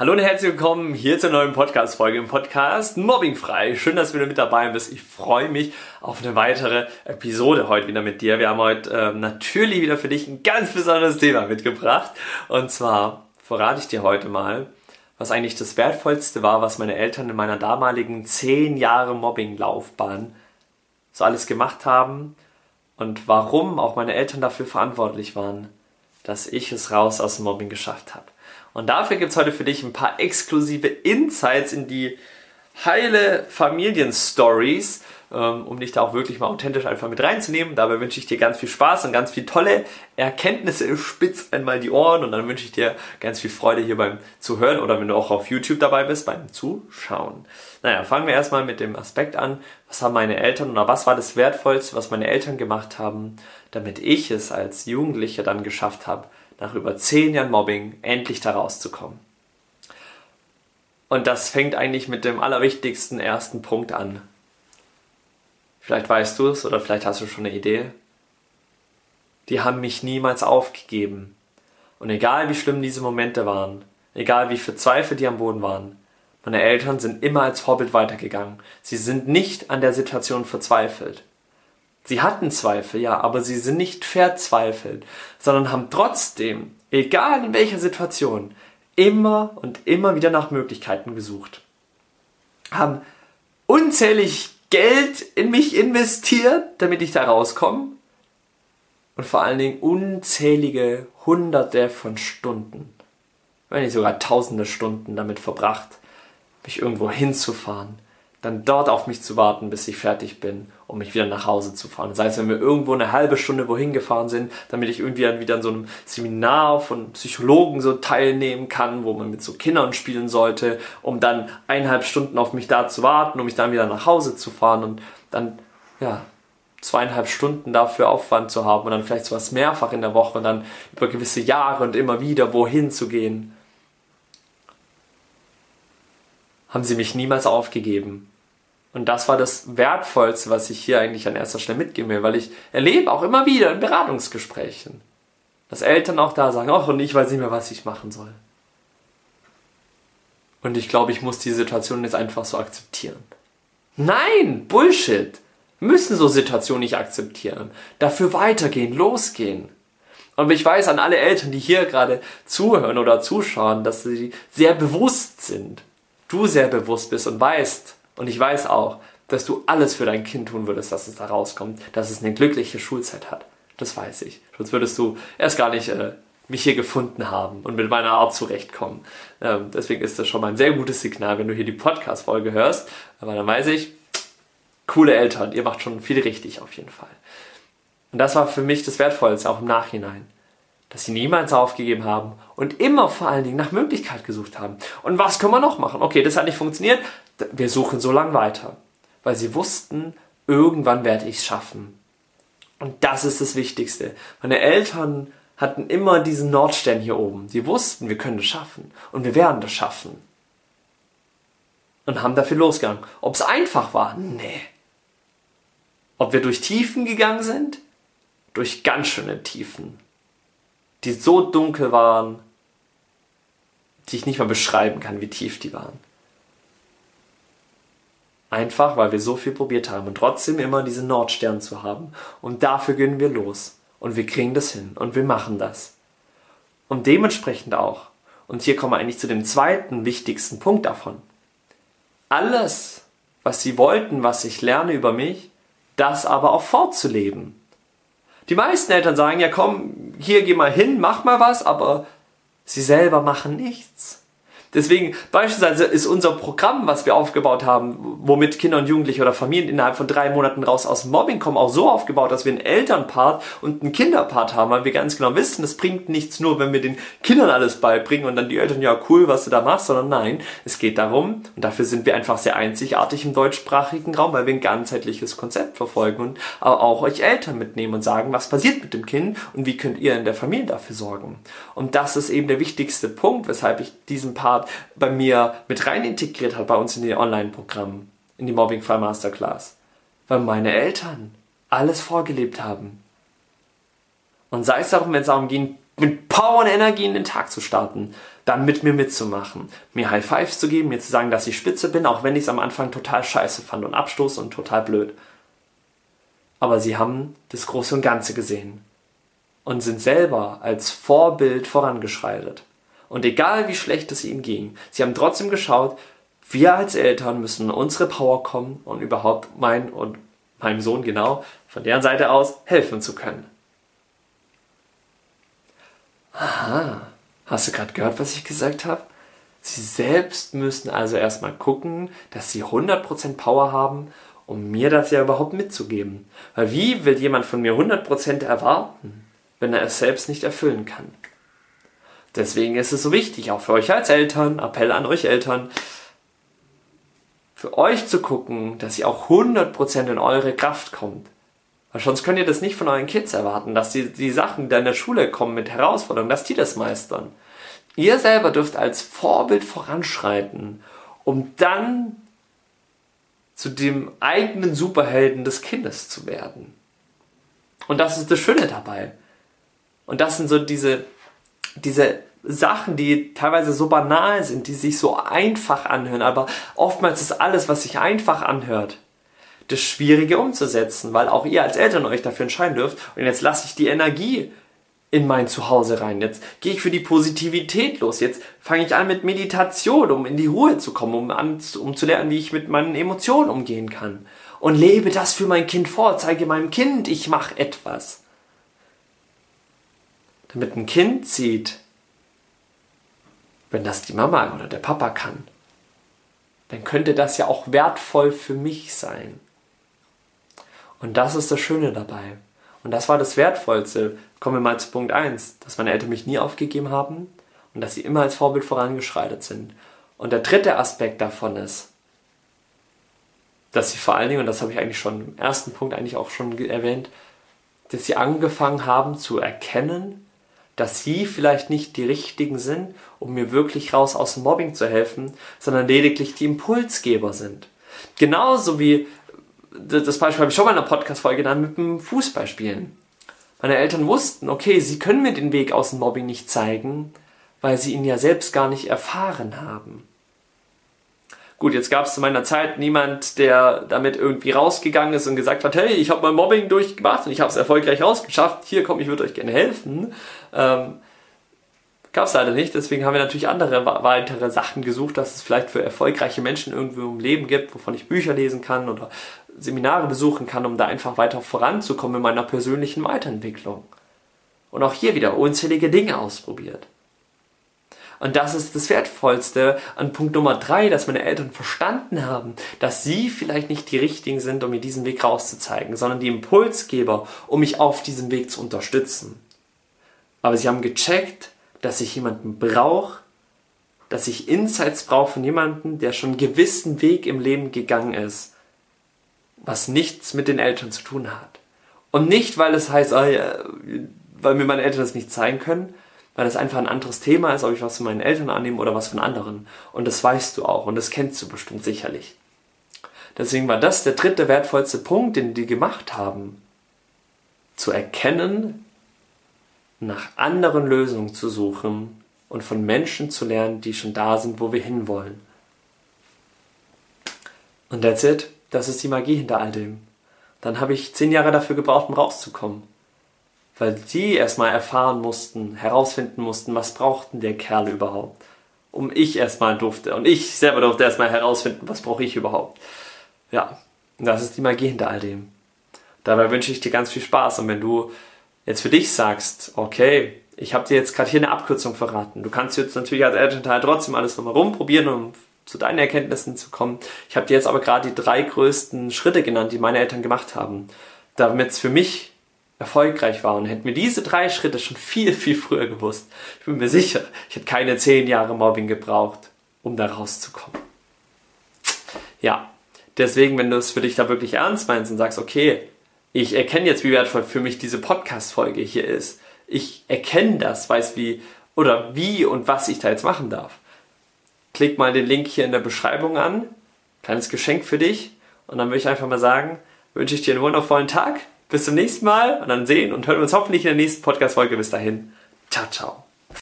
Hallo und herzlich willkommen hier zur neuen Podcast-Folge im Podcast Mobbingfrei. Schön, dass du wieder mit dabei bist. Ich freue mich auf eine weitere Episode heute wieder mit dir. Wir haben heute ähm, natürlich wieder für dich ein ganz besonderes Thema mitgebracht. Und zwar verrate ich dir heute mal, was eigentlich das Wertvollste war, was meine Eltern in meiner damaligen 10 Jahre Mobbing-Laufbahn so alles gemacht haben und warum auch meine Eltern dafür verantwortlich waren, dass ich es raus aus dem Mobbing geschafft habe. Und dafür gibt es heute für dich ein paar exklusive Insights in die heile Familienstories, um dich da auch wirklich mal authentisch einfach mit reinzunehmen. Dabei wünsche ich dir ganz viel Spaß und ganz viel tolle Erkenntnisse. Spitz einmal die Ohren und dann wünsche ich dir ganz viel Freude hier beim Zuhören oder wenn du auch auf YouTube dabei bist, beim Zuschauen. Naja, fangen wir erstmal mit dem Aspekt an. Was haben meine Eltern oder was war das Wertvollste, was meine Eltern gemacht haben, damit ich es als Jugendlicher dann geschafft habe, nach über zehn Jahren Mobbing endlich da rauszukommen. Und das fängt eigentlich mit dem allerwichtigsten ersten Punkt an. Vielleicht weißt du es oder vielleicht hast du schon eine Idee. Die haben mich niemals aufgegeben. Und egal wie schlimm diese Momente waren, egal wie verzweifelt die am Boden waren, meine Eltern sind immer als Vorbild weitergegangen. Sie sind nicht an der Situation verzweifelt. Sie hatten Zweifel, ja, aber sie sind nicht verzweifelt, sondern haben trotzdem, egal in welcher Situation, immer und immer wieder nach Möglichkeiten gesucht. Haben unzählig Geld in mich investiert, damit ich da rauskomme. Und vor allen Dingen unzählige Hunderte von Stunden, wenn nicht sogar tausende Stunden damit verbracht, mich irgendwo hinzufahren, dann dort auf mich zu warten, bis ich fertig bin, um mich wieder nach Hause zu fahren. Das heißt, wenn wir irgendwo eine halbe Stunde wohin gefahren sind, damit ich irgendwie dann wieder an so einem Seminar von Psychologen so teilnehmen kann, wo man mit so Kindern spielen sollte, um dann eineinhalb Stunden auf mich da zu warten, um mich dann wieder nach Hause zu fahren und dann, ja, zweieinhalb Stunden dafür Aufwand zu haben und dann vielleicht sowas mehrfach in der Woche und dann über gewisse Jahre und immer wieder wohin zu gehen. Haben sie mich niemals aufgegeben. Und das war das Wertvollste, was ich hier eigentlich an erster Stelle mitgeben will, weil ich erlebe auch immer wieder in Beratungsgesprächen, dass Eltern auch da sagen, ach, und ich weiß nicht mehr, was ich machen soll. Und ich glaube, ich muss die Situation jetzt einfach so akzeptieren. Nein, Bullshit. Wir müssen so Situationen nicht akzeptieren. Dafür weitergehen, losgehen. Und ich weiß an alle Eltern, die hier gerade zuhören oder zuschauen, dass sie sehr bewusst sind. Du sehr bewusst bist und weißt, und ich weiß auch, dass du alles für dein Kind tun würdest, dass es da rauskommt, dass es eine glückliche Schulzeit hat. Das weiß ich. Sonst würdest du erst gar nicht äh, mich hier gefunden haben und mit meiner Art zurechtkommen. Ähm, deswegen ist das schon mal ein sehr gutes Signal, wenn du hier die Podcast-Folge hörst. Aber dann weiß ich, coole Eltern, ihr macht schon viel richtig auf jeden Fall. Und das war für mich das Wertvollste, auch im Nachhinein dass sie niemals aufgegeben haben und immer vor allen Dingen nach Möglichkeit gesucht haben. Und was können wir noch machen? Okay, das hat nicht funktioniert, wir suchen so lange weiter, weil sie wussten, irgendwann werde ich es schaffen. Und das ist das Wichtigste. Meine Eltern hatten immer diesen Nordstern hier oben. Sie wussten, wir können das schaffen und wir werden das schaffen. Und haben dafür losgegangen. Ob es einfach war? Nee. Ob wir durch Tiefen gegangen sind? Durch ganz schöne Tiefen die so dunkel waren, die ich nicht mal beschreiben kann, wie tief die waren. Einfach, weil wir so viel probiert haben und trotzdem immer diesen Nordstern zu haben. Und dafür gehen wir los. Und wir kriegen das hin. Und wir machen das. Und dementsprechend auch. Und hier kommen wir eigentlich zu dem zweiten wichtigsten Punkt davon. Alles, was sie wollten, was ich lerne über mich, das aber auch fortzuleben. Die meisten Eltern sagen, ja komm, hier geh mal hin, mach mal was, aber sie selber machen nichts. Deswegen beispielsweise ist unser Programm, was wir aufgebaut haben, womit Kinder und Jugendliche oder Familien innerhalb von drei Monaten raus aus Mobbing kommen, auch so aufgebaut, dass wir einen Elternpart und einen Kinderpart haben, weil wir ganz genau wissen, es bringt nichts nur, wenn wir den Kindern alles beibringen und dann die Eltern, ja cool, was du da machst, sondern nein, es geht darum, und dafür sind wir einfach sehr einzigartig im deutschsprachigen Raum, weil wir ein ganzheitliches Konzept verfolgen und auch euch Eltern mitnehmen und sagen, was passiert mit dem Kind und wie könnt ihr in der Familie dafür sorgen. Und das ist eben der wichtigste Punkt, weshalb ich diesen Part Part bei mir mit rein integriert hat bei uns in die Online-Programme, in die Mobbing Frei Masterclass. Weil meine Eltern alles vorgelebt haben. Und sei es darum, wenn es darum ging, mit Power und Energie in den Tag zu starten, dann mit mir mitzumachen, mir High Fives zu geben, mir zu sagen, dass ich spitze bin, auch wenn ich es am Anfang total scheiße fand und Abstoß und total blöd. Aber sie haben das Große und Ganze gesehen und sind selber als Vorbild vorangeschreitet. Und egal wie schlecht es ihnen ging, sie haben trotzdem geschaut, wir als Eltern müssen in unsere Power kommen und überhaupt mein und meinem Sohn genau von deren Seite aus helfen zu können. Aha, hast du gerade gehört, was ich gesagt habe? Sie selbst müssen also erstmal gucken, dass sie 100% Power haben, um mir das ja überhaupt mitzugeben. Weil wie will jemand von mir 100% erwarten, wenn er es selbst nicht erfüllen kann? Deswegen ist es so wichtig, auch für euch als Eltern, Appell an euch Eltern, für euch zu gucken, dass ihr auch 100% in eure Kraft kommt. Weil sonst könnt ihr das nicht von euren Kids erwarten, dass die, die Sachen, die in der Schule kommen mit Herausforderungen, dass die das meistern. Ihr selber dürft als Vorbild voranschreiten, um dann zu dem eigenen Superhelden des Kindes zu werden. Und das ist das Schöne dabei. Und das sind so diese, diese Sachen, die teilweise so banal sind, die sich so einfach anhören, aber oftmals ist alles, was sich einfach anhört, das Schwierige umzusetzen, weil auch ihr als Eltern euch dafür entscheiden dürft. Und jetzt lasse ich die Energie in mein Zuhause rein. Jetzt gehe ich für die Positivität los. Jetzt fange ich an mit Meditation, um in die Ruhe zu kommen, um, an, um zu lernen, wie ich mit meinen Emotionen umgehen kann. Und lebe das für mein Kind vor. Zeige meinem Kind, ich mache etwas. Damit ein Kind sieht, wenn das die Mama oder der Papa kann, dann könnte das ja auch wertvoll für mich sein. Und das ist das Schöne dabei. Und das war das Wertvollste. Kommen wir mal zu Punkt 1, dass meine Eltern mich nie aufgegeben haben und dass sie immer als Vorbild vorangeschreitet sind. Und der dritte Aspekt davon ist, dass sie vor allen Dingen, und das habe ich eigentlich schon im ersten Punkt eigentlich auch schon erwähnt, dass sie angefangen haben zu erkennen, dass sie vielleicht nicht die richtigen sind, um mir wirklich raus aus dem Mobbing zu helfen, sondern lediglich die Impulsgeber sind. Genauso wie das Beispiel habe ich schon mal in einer Podcast-Folge genannt mit dem Fußballspielen. Meine Eltern wussten, okay, sie können mir den Weg aus dem Mobbing nicht zeigen, weil sie ihn ja selbst gar nicht erfahren haben. Gut, jetzt gab es zu meiner Zeit niemand, der damit irgendwie rausgegangen ist und gesagt hat, hey, ich habe mein Mobbing durchgemacht und ich habe es erfolgreich rausgeschafft. Hier, komm, ich würde euch gerne helfen. Ähm, gab es leider nicht. Deswegen haben wir natürlich andere weitere Sachen gesucht, dass es vielleicht für erfolgreiche Menschen irgendwo im Leben gibt, wovon ich Bücher lesen kann oder Seminare besuchen kann, um da einfach weiter voranzukommen in meiner persönlichen Weiterentwicklung. Und auch hier wieder unzählige Dinge ausprobiert. Und das ist das Wertvollste an Punkt Nummer drei, dass meine Eltern verstanden haben, dass sie vielleicht nicht die richtigen sind, um mir diesen Weg rauszuzeigen, sondern die Impulsgeber, um mich auf diesem Weg zu unterstützen. Aber sie haben gecheckt, dass ich jemanden brauche, dass ich Insights brauche von jemandem, der schon einen gewissen Weg im Leben gegangen ist, was nichts mit den Eltern zu tun hat. Und nicht, weil es heißt, oh ja, weil mir meine Eltern das nicht zeigen können, weil das einfach ein anderes Thema ist, ob ich was von meinen Eltern annehme oder was von anderen. Und das weißt du auch und das kennst du bestimmt sicherlich. Deswegen war das der dritte wertvollste Punkt, den die gemacht haben. Zu erkennen, nach anderen Lösungen zu suchen und von Menschen zu lernen, die schon da sind, wo wir hinwollen. Und that's it. Das ist die Magie hinter all dem. Dann habe ich zehn Jahre dafür gebraucht, um rauszukommen. Weil die erstmal erfahren mussten, herausfinden mussten, was brauchten der Kerl überhaupt. Um ich erstmal durfte. Und ich selber durfte erstmal herausfinden, was brauche ich überhaupt. Ja, das ist die Magie hinter all dem. Dabei wünsche ich dir ganz viel Spaß. Und wenn du jetzt für dich sagst, okay, ich habe dir jetzt gerade hier eine Abkürzung verraten. Du kannst jetzt natürlich als Elternteil trotzdem alles nochmal rumprobieren, um zu deinen Erkenntnissen zu kommen. Ich habe dir jetzt aber gerade die drei größten Schritte genannt, die meine Eltern gemacht haben, damit es für mich erfolgreich war. Und hätten mir diese drei Schritte schon viel, viel früher gewusst, ich bin mir sicher, ich hätte keine zehn Jahre Mobbing gebraucht, um da rauszukommen. Ja, deswegen, wenn du es für dich da wirklich ernst meinst und sagst, okay, ich erkenne jetzt, wie wertvoll für mich diese Podcast-Folge hier ist. Ich erkenne das, weiß wie oder wie und was ich da jetzt machen darf. Klick mal den Link hier in der Beschreibung an. Kleines Geschenk für dich. Und dann würde ich einfach mal sagen, wünsche ich dir einen wundervollen Tag. Bis zum nächsten Mal und dann sehen und hören wir uns hoffentlich in der nächsten Podcast-Folge. Bis dahin. Ciao, ciao.